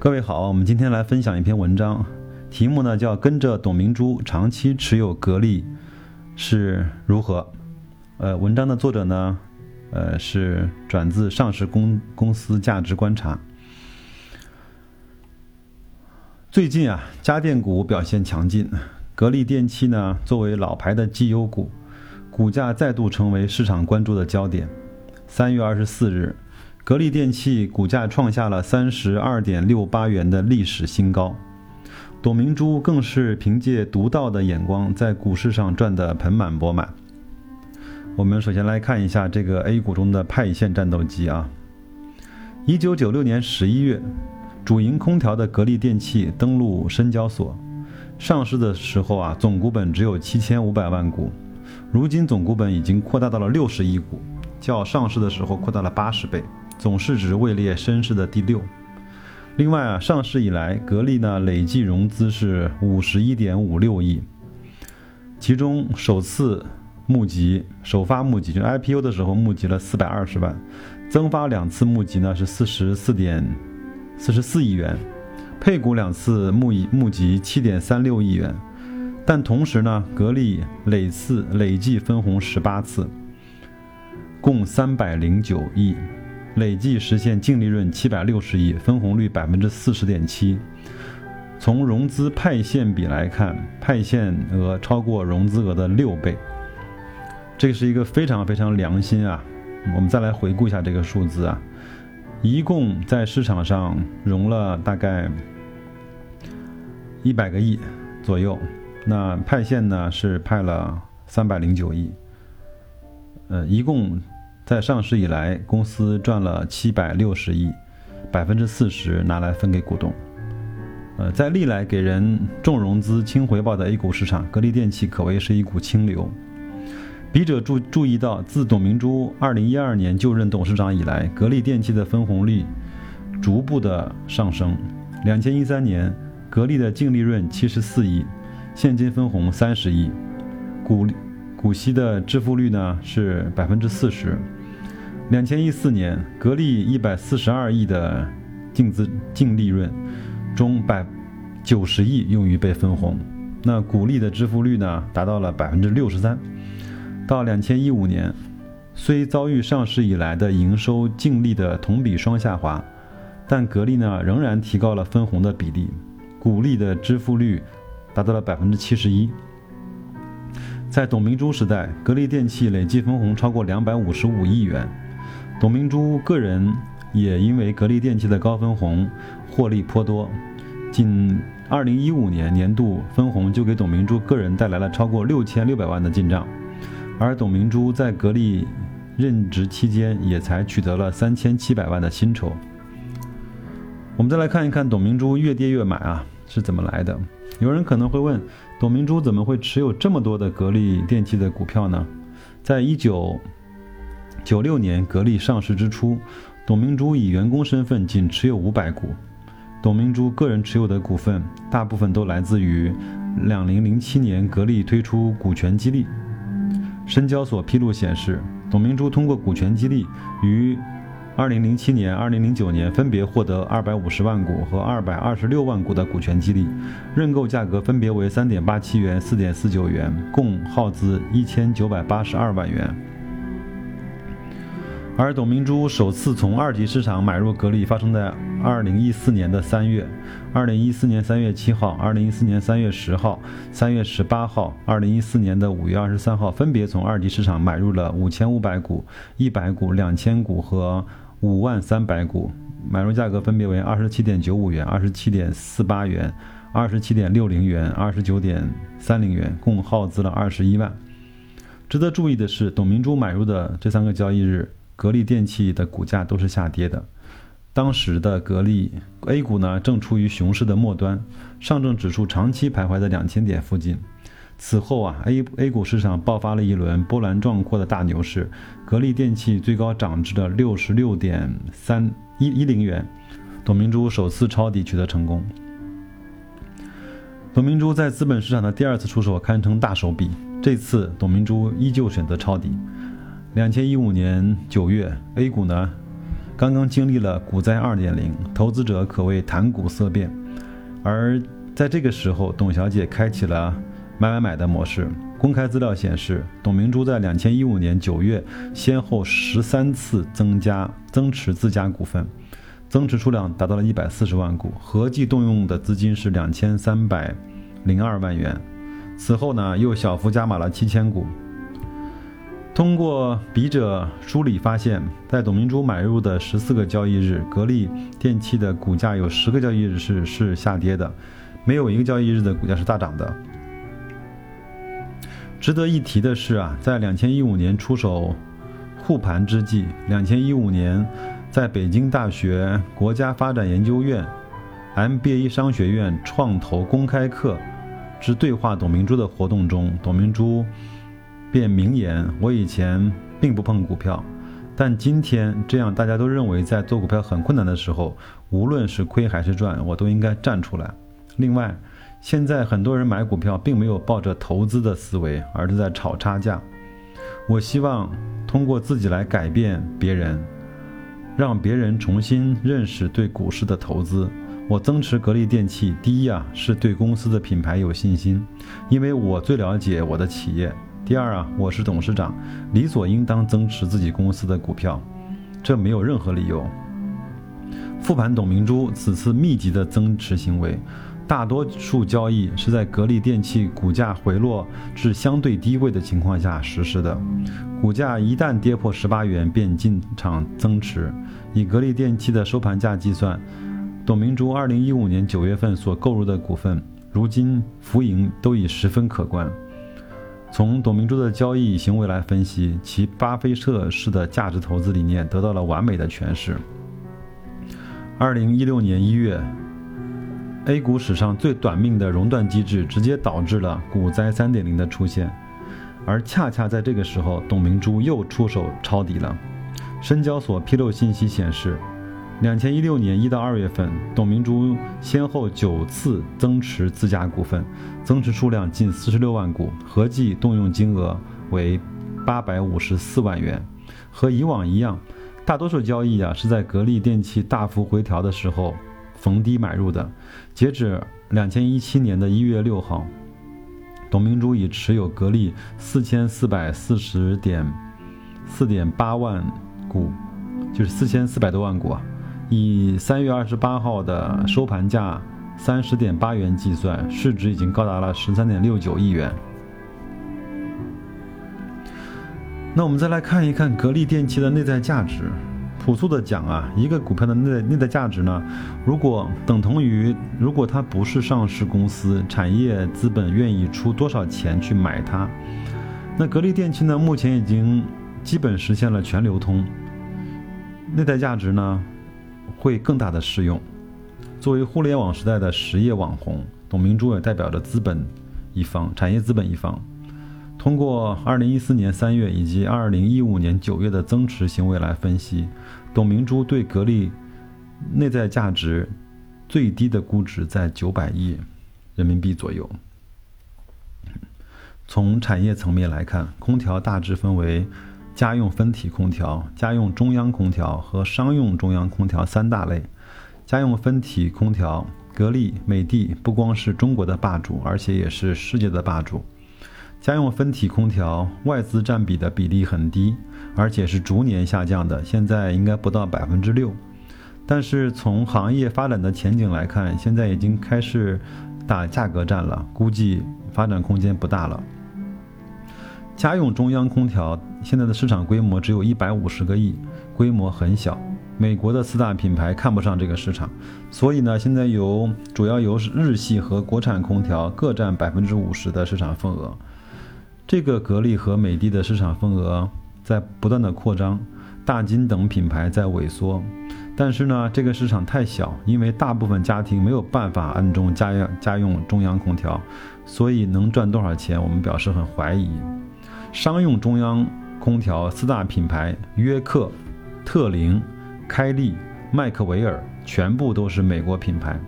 各位好，我们今天来分享一篇文章，题目呢叫“跟着董明珠长期持有格力是如何”。呃，文章的作者呢，呃是转自上市公公司价值观察。最近啊，家电股表现强劲，格力电器呢作为老牌的绩优股，股价再度成为市场关注的焦点。三月二十四日，格力电器股价创下了三十二点六八元的历史新高，董明珠更是凭借独到的眼光，在股市上赚得盆满钵满。我们首先来看一下这个 A 股中的派线战斗机啊，一九九六年十一月。主营空调的格力电器登陆深交所，上市的时候啊，总股本只有七千五百万股，如今总股本已经扩大到了六十亿股，较上市的时候扩大了八十倍，总市值位列深市的第六。另外啊，上市以来，格力呢累计融资是五十一点五六亿，其中首次募集、首发募集，就是 IPO 的时候募集了四百二十万，增发两次募集呢是四十四点。四十四亿元，配股两次募募集七点三六亿元，但同时呢，格力累次累计分红十八次，共三百零九亿，累计实现净利润七百六十亿，分红率百分之四十点七。从融资派现比来看，派现额超过融资额的六倍，这是一个非常非常良心啊！我们再来回顾一下这个数字啊。一共在市场上融了大概一百个亿左右，那派现呢是派了三百零九亿，呃，一共在上市以来，公司赚了七百六十亿，百分之四十拿来分给股东。呃，在历来给人重融资轻回报的 A 股市场，格力电器可谓是一股清流。笔者注注意到，自董明珠二零一二年就任董事长以来，格力电器的分红率逐步的上升。两千一三年，格力的净利润七十四亿，现金分红三十亿，股股息的支付率呢是百分之四十。两千一四年，格力一百四十二亿的净资净利润中，百九十亿用于被分红，那股利的支付率呢达到了百分之六十三。到两千一五年，虽遭遇上市以来的营收净利的同比双下滑，但格力呢仍然提高了分红的比例，股利的支付率达到了百分之七十一。在董明珠时代，格力电器累计分红超过两百五十五亿元，董明珠个人也因为格力电器的高分红获利颇多，仅二零一五年年度分红就给董明珠个人带来了超过六千六百万的进账。而董明珠在格力任职期间，也才取得了三千七百万的薪酬。我们再来看一看董明珠越跌越买啊是怎么来的？有人可能会问，董明珠怎么会持有这么多的格力电器的股票呢？在一九九六年格力上市之初，董明珠以员工身份仅持有五百股。董明珠个人持有的股份，大部分都来自于两零零七年格力推出股权激励。深交所披露显示，董明珠通过股权激励，于2007年、2009年分别获得250万股和226万股的股权激励，认购价格分别为3.87元、4.49元，共耗资1982万元。而董明珠首次从二级市场买入格力，发生在二零一四年的三月，二零一四年三月七号，二零一四年三月十号，三月十八号，二零一四年的五月二十三号，分别从二级市场买入了五千五百股、一百股、两千股和五万三百股，买入价格分别为二十七点九五元、二十七点四八元、二十七点六零元、二十九点三零元，共耗资了二十一万。值得注意的是，董明珠买入的这三个交易日。格力电器的股价都是下跌的，当时的格力 A 股呢正处于熊市的末端，上证指数长期徘徊在两千点附近。此后啊，A A 股市场爆发了一轮波澜壮阔的大牛市，格力电器最高涨至了六十六点三一一零元，董明珠首次抄底取得成功。董明珠在资本市场的第二次出手堪称大手笔，这次董明珠依旧选择抄底。两千一五年九月，A 股呢刚刚经历了股灾2.0，投资者可谓谈股色变。而在这个时候，董小姐开启了买买买的模式。公开资料显示，董明珠在2015年9月先后十三次增加增持自家股份，增持数量达到了140万股，合计动用的资金是2302万元。此后呢，又小幅加码了7000股。通过笔者梳理发现，在董明珠买入的十四个交易日，格力电器的股价有十个交易日是是下跌的，没有一个交易日的股价是大涨的。值得一提的是啊，在两千一五年出手护盘之际，两千一五年在北京大学国家发展研究院 MBA 商学院创投公开课之对话董明珠的活动中，董明珠。便明言：“我以前并不碰股票，但今天这样大家都认为在做股票很困难的时候，无论是亏还是赚，我都应该站出来。另外，现在很多人买股票并没有抱着投资的思维，而是在炒差价。我希望通过自己来改变别人，让别人重新认识对股市的投资。我增持格力电器，第一啊是对公司的品牌有信心，因为我最了解我的企业。”第二啊，我是董事长，理所应当增持自己公司的股票，这没有任何理由。复盘董明珠此次密集的增持行为，大多数交易是在格力电器股价回落至相对低位的情况下实施的。股价一旦跌破十八元，便进场增持。以格力电器的收盘价计算，董明珠二零一五年九月份所购入的股份，如今浮盈都已十分可观。从董明珠的交易行为来分析，其巴菲特式的价值投资理念得到了完美的诠释。二零一六年一月，A 股史上最短命的熔断机制直接导致了股灾三点零的出现，而恰恰在这个时候，董明珠又出手抄底了。深交所披露信息显示。两千一六年一到二月份，董明珠先后九次增持自家股份，增持数量近四十六万股，合计动用金额为八百五十四万元。和以往一样，大多数交易啊是在格力电器大幅回调的时候逢低买入的。截止两千一七年的一月六号，董明珠已持有格力四千四百四十点四点八万股，就是四千四百多万股啊。以三月二十八号的收盘价三十点八元计算，市值已经高达了十三点六九亿元。那我们再来看一看格力电器的内在价值。朴素的讲啊，一个股票的内内在价值呢，如果等同于如果它不是上市公司，产业资本愿意出多少钱去买它，那格力电器呢，目前已经基本实现了全流通。内在价值呢？会更大的适用。作为互联网时代的实业网红，董明珠也代表着资本一方、产业资本一方。通过2014年3月以及2015年9月的增持行为来分析，董明珠对格力内在价值最低的估值在900亿人民币左右。从产业层面来看，空调大致分为。家用分体空调、家用中央空调和商用中央空调三大类。家用分体空调，格力、美的不光是中国的霸主，而且也是世界的霸主。家用分体空调外资占比的比例很低，而且是逐年下降的，现在应该不到百分之六。但是从行业发展的前景来看，现在已经开始打价格战了，估计发展空间不大了。家用中央空调现在的市场规模只有一百五十个亿，规模很小。美国的四大品牌看不上这个市场，所以呢，现在由主要由日系和国产空调各占百分之五十的市场份额。这个格力和美的的市场份额在不断的扩张，大金等品牌在萎缩。但是呢，这个市场太小，因为大部分家庭没有办法安装家用家用中央空调，所以能赚多少钱，我们表示很怀疑。商用中央空调四大品牌约克、特灵、开利、麦克维尔全部都是美国品牌，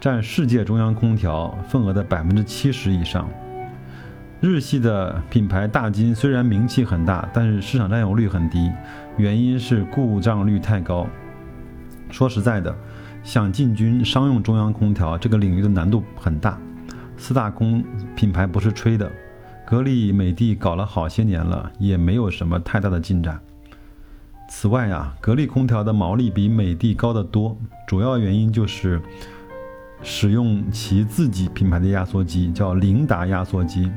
占世界中央空调份额的百分之七十以上。日系的品牌大金虽然名气很大，但是市场占有率很低，原因是故障率太高。说实在的，想进军商用中央空调这个领域的难度很大。四大空品牌不是吹的，格力、美的搞了好些年了，也没有什么太大的进展。此外啊，格力空调的毛利比美的高得多，主要原因就是使用其自己品牌的压缩机，叫凌达压缩机。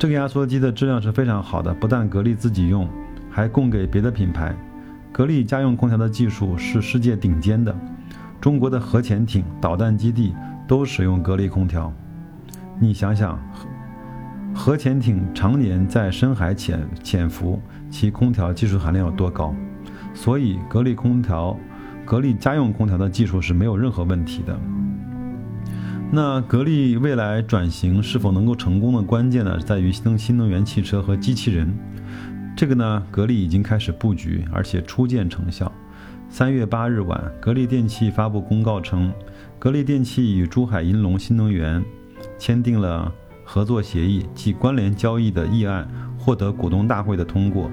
这个压缩机的质量是非常好的，不但格力自己用，还供给别的品牌。格力家用空调的技术是世界顶尖的，中国的核潜艇、导弹基地都使用格力空调。你想想，核潜艇常年在深海潜潜伏，其空调技术含量有多高？所以，格力空调、格力家用空调的技术是没有任何问题的。那格力未来转型是否能够成功的关键呢，在于新能新能源汽车和机器人。这个呢，格力已经开始布局，而且初见成效。三月八日晚，格力电器发布公告称，格力电器与珠海银隆新能源签订了合作协议及关联交易的议案，获得股东大会的通过。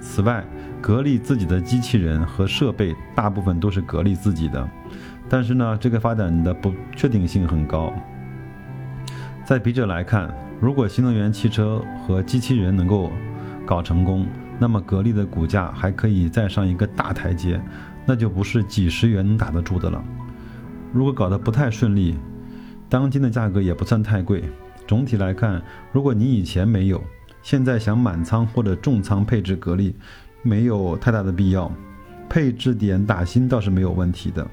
此外，格力自己的机器人和设备大部分都是格力自己的。但是呢，这个发展的不确定性很高。在笔者来看，如果新能源汽车和机器人能够搞成功，那么格力的股价还可以再上一个大台阶，那就不是几十元能打得住的了。如果搞得不太顺利，当今的价格也不算太贵。总体来看，如果你以前没有，现在想满仓或者重仓配置格力，没有太大的必要。配置点打新倒是没有问题的。